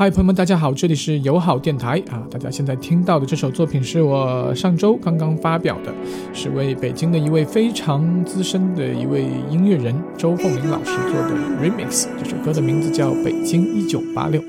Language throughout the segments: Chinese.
嗨，朋友们，大家好，这里是友好电台啊！大家现在听到的这首作品是我上周刚刚发表的，是为北京的一位非常资深的一位音乐人周凤林老师做的 remix。这首歌的名字叫《北京一九八六》。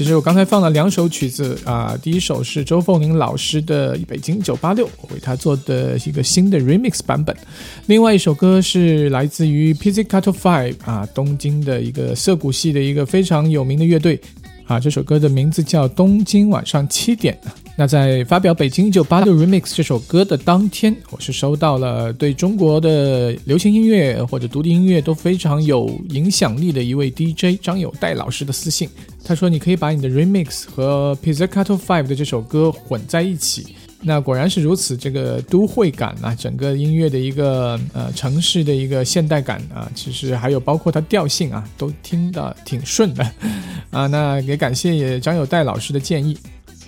其实我刚才放了两首曲子啊，第一首是周凤玲老师的《北京九八六》，我为他做的一个新的 remix 版本。另外一首歌是来自于 Pizzicato Five 啊，东京的一个涩谷系的一个非常有名的乐队。啊，这首歌的名字叫《东京晚上七点》。那在发表《北京一九八六 Remix》这首歌的当天，我是收到了对中国的流行音乐或者独立音乐都非常有影响力的一位 DJ 张友代老师的私信。他说：“你可以把你的 Remix 和 Pizzicato Five 的这首歌混在一起。”那果然是如此，这个都会感啊，整个音乐的一个呃城市的一个现代感啊，其实还有包括它调性啊，都听得挺顺的啊。那也感谢张友代老师的建议。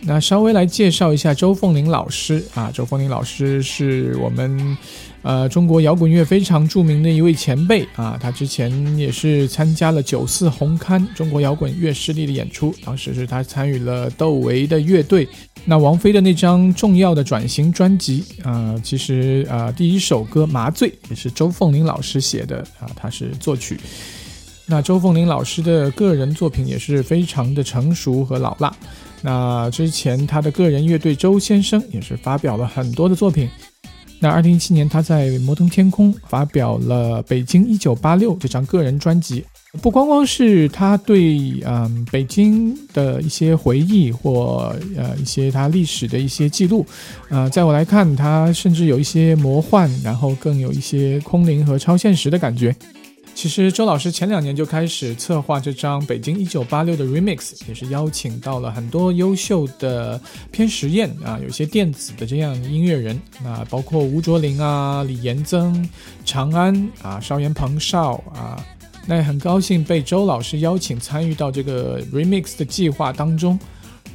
那稍微来介绍一下周凤玲老师啊，周凤玲老师是我们呃中国摇滚乐非常著名的一位前辈啊，他之前也是参加了九四红磡中国摇滚乐势力的演出，当时是他参与了窦唯的乐队。那王菲的那张重要的转型专辑啊，其实啊第一首歌《麻醉》也是周凤玲老师写的啊，他是作曲。那周凤玲老师的个人作品也是非常的成熟和老辣。那之前他的个人乐队周先生也是发表了很多的作品。那二零一七年他在摩登天空发表了《北京一九八六》这张个人专辑，不光光是他对嗯北京的一些回忆或呃一些他历史的一些记录，呃，在我来看，他甚至有一些魔幻，然后更有一些空灵和超现实的感觉。其实周老师前两年就开始策划这张《北京一九八六》的 remix，也是邀请到了很多优秀的偏实验啊，有些电子的这样音乐人，那包括吴卓林啊、李延增、长安啊、邵元鹏少啊，那也很高兴被周老师邀请参与到这个 remix 的计划当中。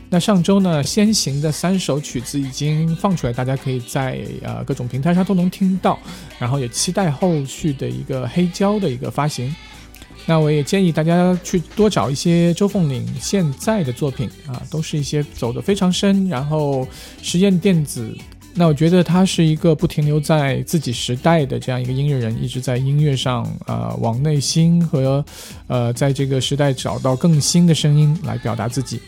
那上周呢，先行的三首曲子已经放出来，大家可以在呃各种平台上都能听到，然后也期待后续的一个黑胶的一个发行。那我也建议大家去多找一些周凤岭现在的作品啊，都是一些走得非常深，然后实验电子。那我觉得他是一个不停留在自己时代的这样一个音乐人，一直在音乐上啊往内心和呃在这个时代找到更新的声音来表达自己。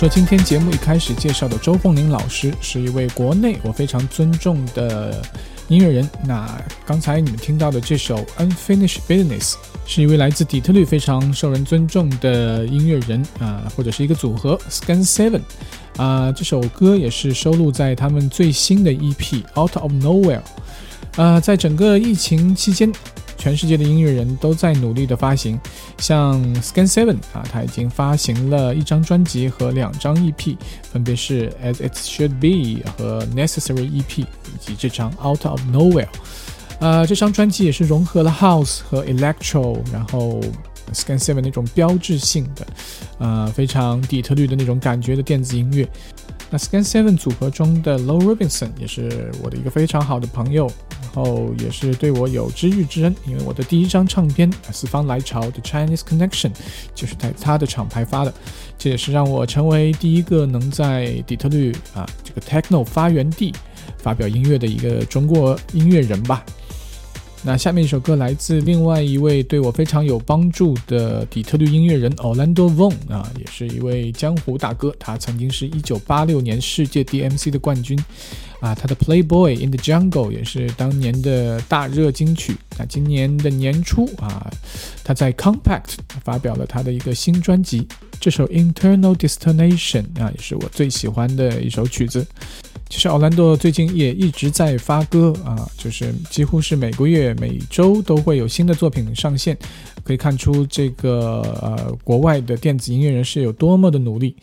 说，今天节目一开始介绍的周凤玲老师是一位国内我非常尊重的音乐人。那刚才你们听到的这首《Unfinished Business》是一位来自底特律非常受人尊重的音乐人啊，或者是一个组合 Scan Seven 啊。这首歌也是收录在他们最新的 EP《Out of Nowhere》啊。在整个疫情期间。全世界的音乐人都在努力的发行，像 Scan Seven 啊，他已经发行了一张专辑和两张 EP，分别是 As It Should Be 和 Necessary EP，以及这张 Out of Nowhere。呃，这张专辑也是融合了 House 和 Electro，然后 Scan Seven 那种标志性的，呃，非常底特律的那种感觉的电子音乐。那 Scan Seven 组合中的 Low Robinson 也是我的一个非常好的朋友，后也是对我有知遇之恩，因为我的第一张唱片《四方来朝》的 Chinese Connection 就是在他的厂牌发的，这也是让我成为第一个能在底特律啊这个 Techno 发源地发表音乐的一个中国音乐人吧。那下面一首歌来自另外一位对我非常有帮助的底特律音乐人 Orlando Von 啊，也是一位江湖大哥。他曾经是一九八六年世界 DMC 的冠军啊，他的 Playboy in the Jungle 也是当年的大热金曲。那今年的年初啊，他在 Compact 发表了他的一个新专辑，这首 Internal Destination 啊，也是我最喜欢的一首曲子。其实奥兰多最近也一直在发歌啊，就是几乎是每个月、每周都会有新的作品上线，可以看出这个呃国外的电子音乐人是有多么的努力。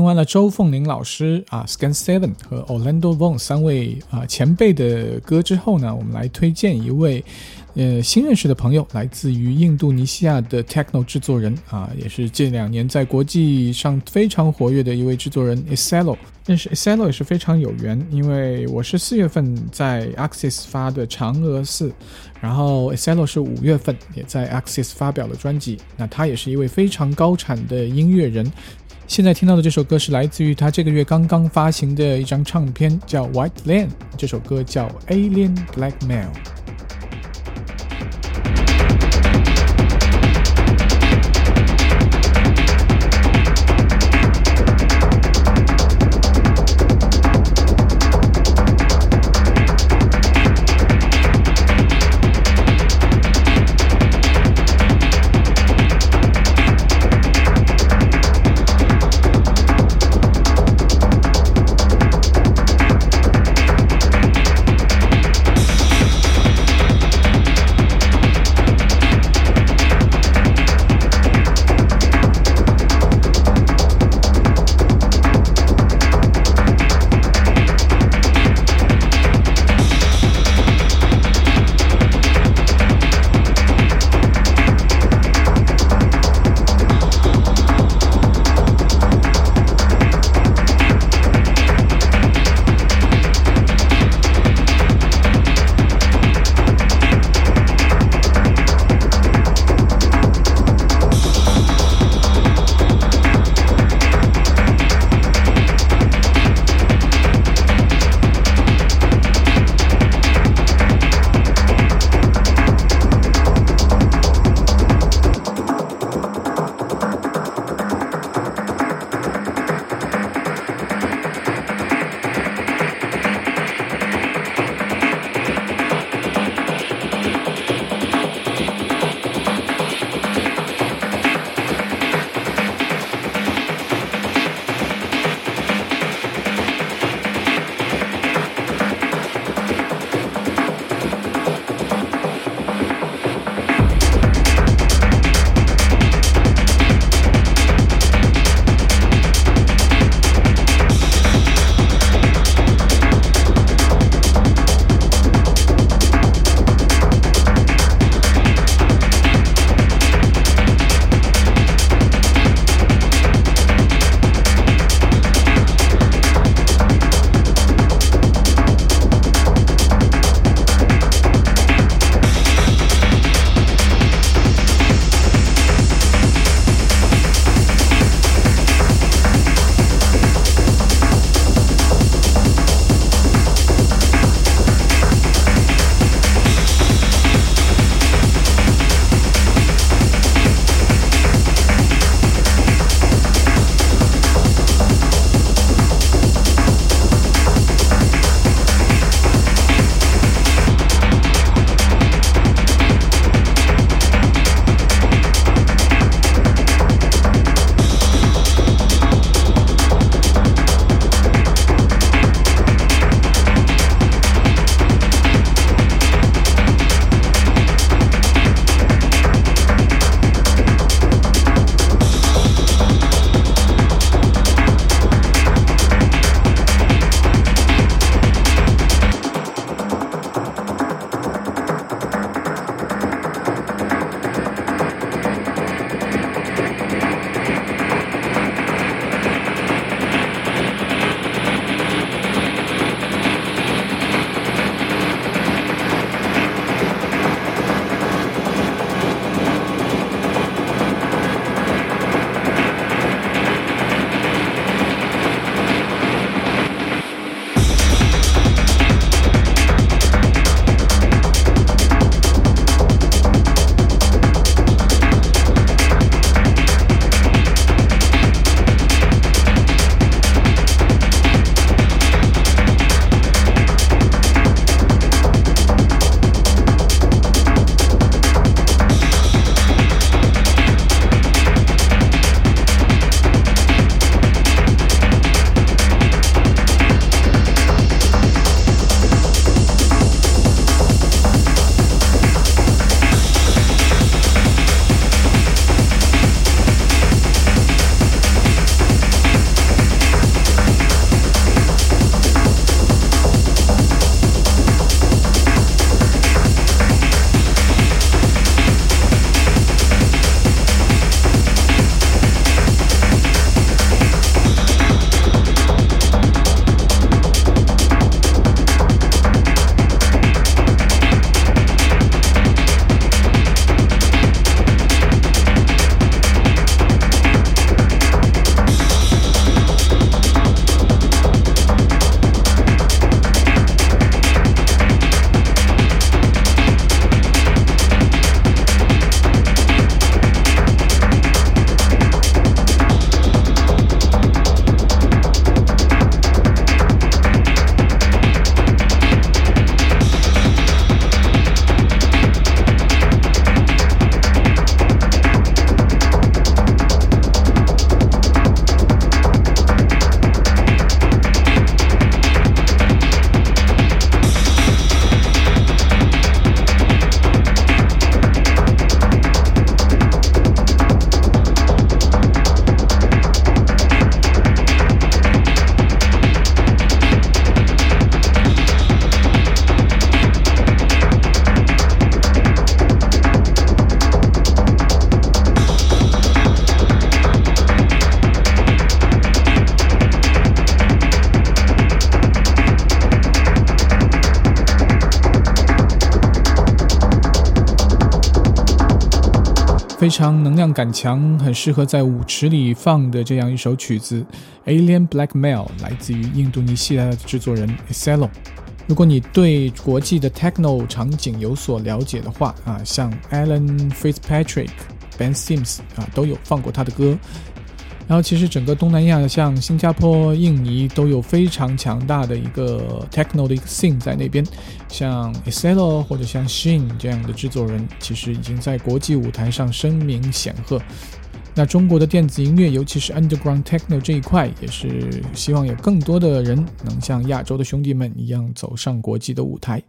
听完了周凤玲老师啊，Scan Seven 和 Orlando Von 三位啊前辈的歌之后呢，我们来推荐一位呃新认识的朋友，来自于印度尼西亚的 Techno 制作人啊，也是这两年在国际上非常活跃的一位制作人 Iselo。认识 Iselo 也是非常有缘，因为我是四月份在 Axis 发的《嫦娥四》，然后 Iselo 是五月份也在 Axis 发表了专辑。那他也是一位非常高产的音乐人。现在听到的这首歌是来自于他这个月刚刚发行的一张唱片，叫《White Land》。这首歌叫《Alien Blackmail》。常能量感强，很适合在舞池里放的这样一首曲子《Alien Blackmail》，来自于印度尼西亚的制作人 Eselo。如果你对国际的 techno 场景有所了解的话啊，像 Alan Fitzpatrick、Ben Sims 啊，都有放过他的歌。然后，其实整个东南亚，像新加坡、印尼，都有非常强大的一个 techno 的一个 scene 在那边。像 Eselo 或者像 Shin 这样的制作人，其实已经在国际舞台上声名显赫。那中国的电子音乐，尤其是 underground techno 这一块，也是希望有更多的人能像亚洲的兄弟们一样走上国际的舞台。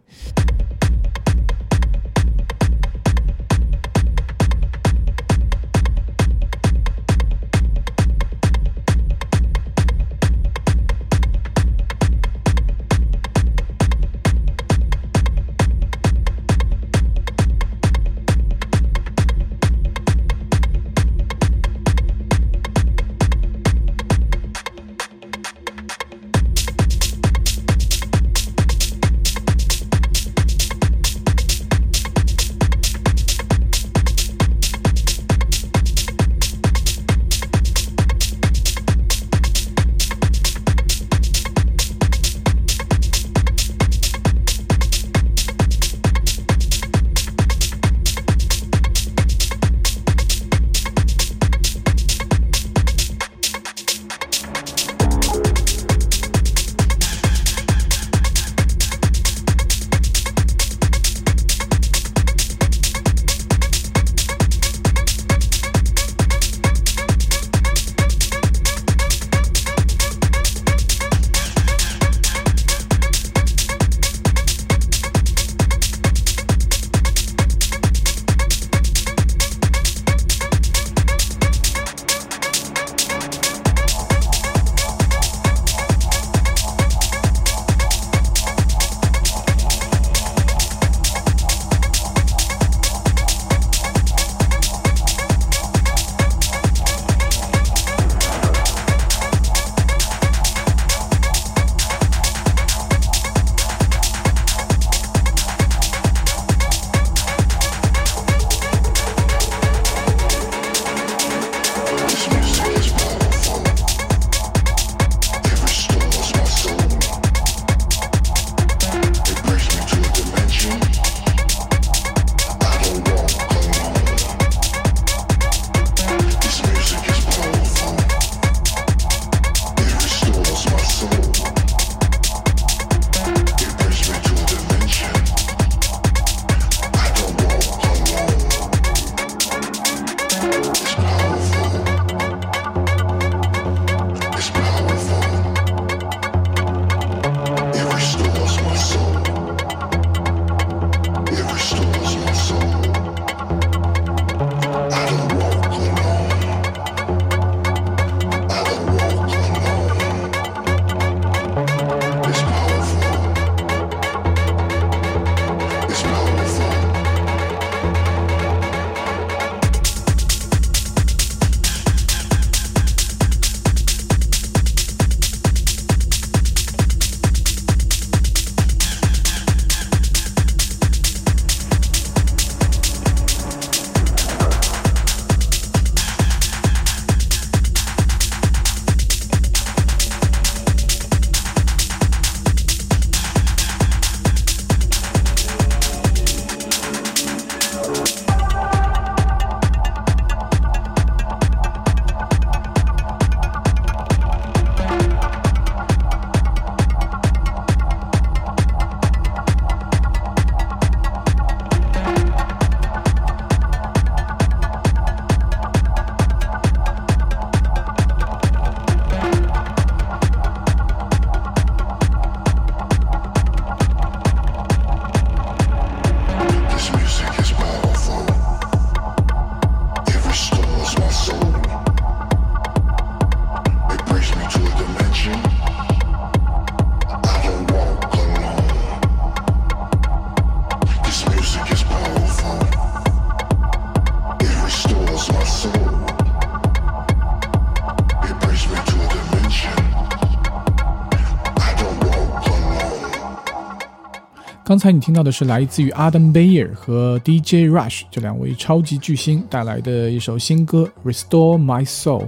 刚才你听到的是来自于 Adam Bayer 和 DJ Rush 这两位超级巨星带来的一首新歌《Restore My Soul》。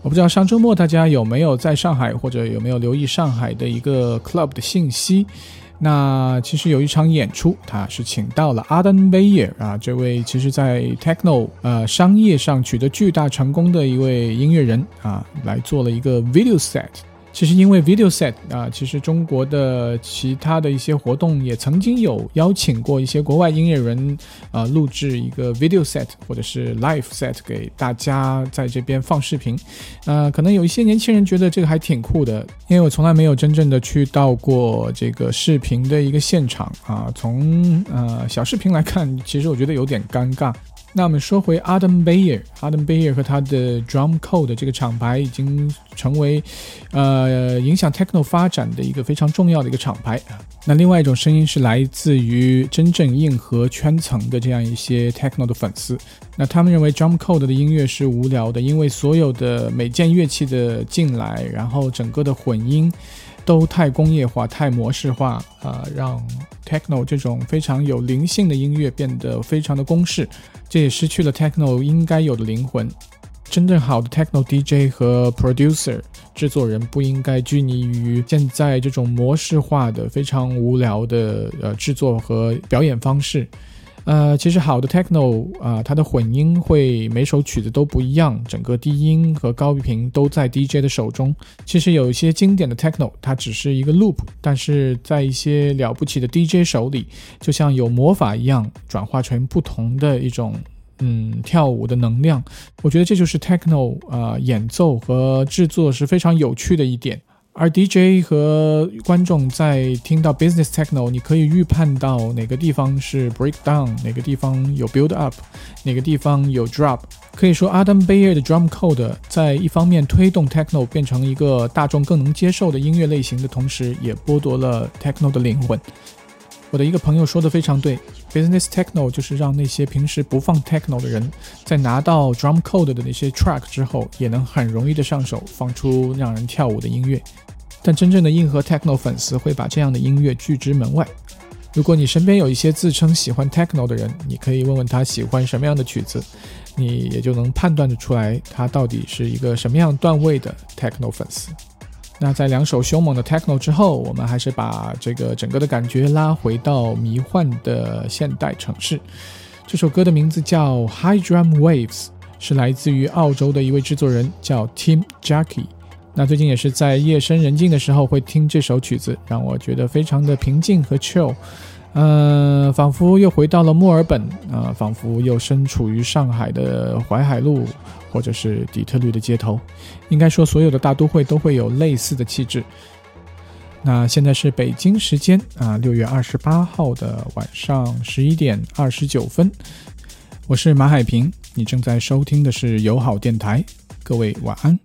我不知道上周末大家有没有在上海，或者有没有留意上海的一个 club 的信息。那其实有一场演出，他是请到了 Adam Bayer 啊，这位其实在 techno 呃商业上取得巨大成功的一位音乐人啊，来做了一个 video set。其实因为 video set 啊，其实中国的其他的一些活动也曾经有邀请过一些国外音乐人啊，录制一个 video set 或者是 live set 给大家在这边放视频。呃，可能有一些年轻人觉得这个还挺酷的，因为我从来没有真正的去到过这个视频的一个现场啊。从呃小视频来看，其实我觉得有点尴尬。那我们说回 Adam Beyer，Adam Beyer 和他的 Drum Code 这个厂牌已经成为，呃，影响 Techno 发展的一个非常重要的一个厂牌。那另外一种声音是来自于真正硬核圈层的这样一些 Techno 的粉丝。那他们认为 Drum Code 的音乐是无聊的，因为所有的每件乐器的进来，然后整个的混音。都太工业化、太模式化，啊，让 techno 这种非常有灵性的音乐变得非常的公式，这也失去了 techno 应该有的灵魂。真正好的 techno DJ 和 producer 制作人不应该拘泥于现在这种模式化的、非常无聊的呃制作和表演方式。呃，其实好的 techno 啊，它的混音会每首曲子都不一样，整个低音和高频都在 DJ 的手中。其实有一些经典的 techno，它只是一个 loop，但是在一些了不起的 DJ 手里，就像有魔法一样，转化成不同的一种嗯跳舞的能量。我觉得这就是 techno 啊演奏和制作是非常有趣的一点。而 DJ 和观众在听到 Business Techno，你可以预判到哪个地方是 Breakdown，哪个地方有 Build Up，哪个地方有 Drop。可以说，Adam Beyer 的 Drum Code 在一方面推动 Techno 变成一个大众更能接受的音乐类型的同时，也剥夺了 Techno 的灵魂。我的一个朋友说的非常对，Business Techno 就是让那些平时不放 Techno 的人，在拿到 Drum Code 的那些 Track 之后，也能很容易的上手，放出让人跳舞的音乐。但真正的硬核 techno 粉丝会把这样的音乐拒之门外。如果你身边有一些自称喜欢 techno 的人，你可以问问他喜欢什么样的曲子，你也就能判断得出来他到底是一个什么样段位的 techno 粉丝。那在两首凶猛的 techno 之后，我们还是把这个整个的感觉拉回到迷幻的现代城市。这首歌的名字叫 High Drum Waves，是来自于澳洲的一位制作人叫 Tim Jackie。那最近也是在夜深人静的时候会听这首曲子，让我觉得非常的平静和 chill，呃，仿佛又回到了墨尔本啊，仿佛又身处于上海的淮海路或者是底特律的街头。应该说，所有的大都会都会有类似的气质。那现在是北京时间啊，六月二十八号的晚上十一点二十九分，我是马海平，你正在收听的是友好电台，各位晚安。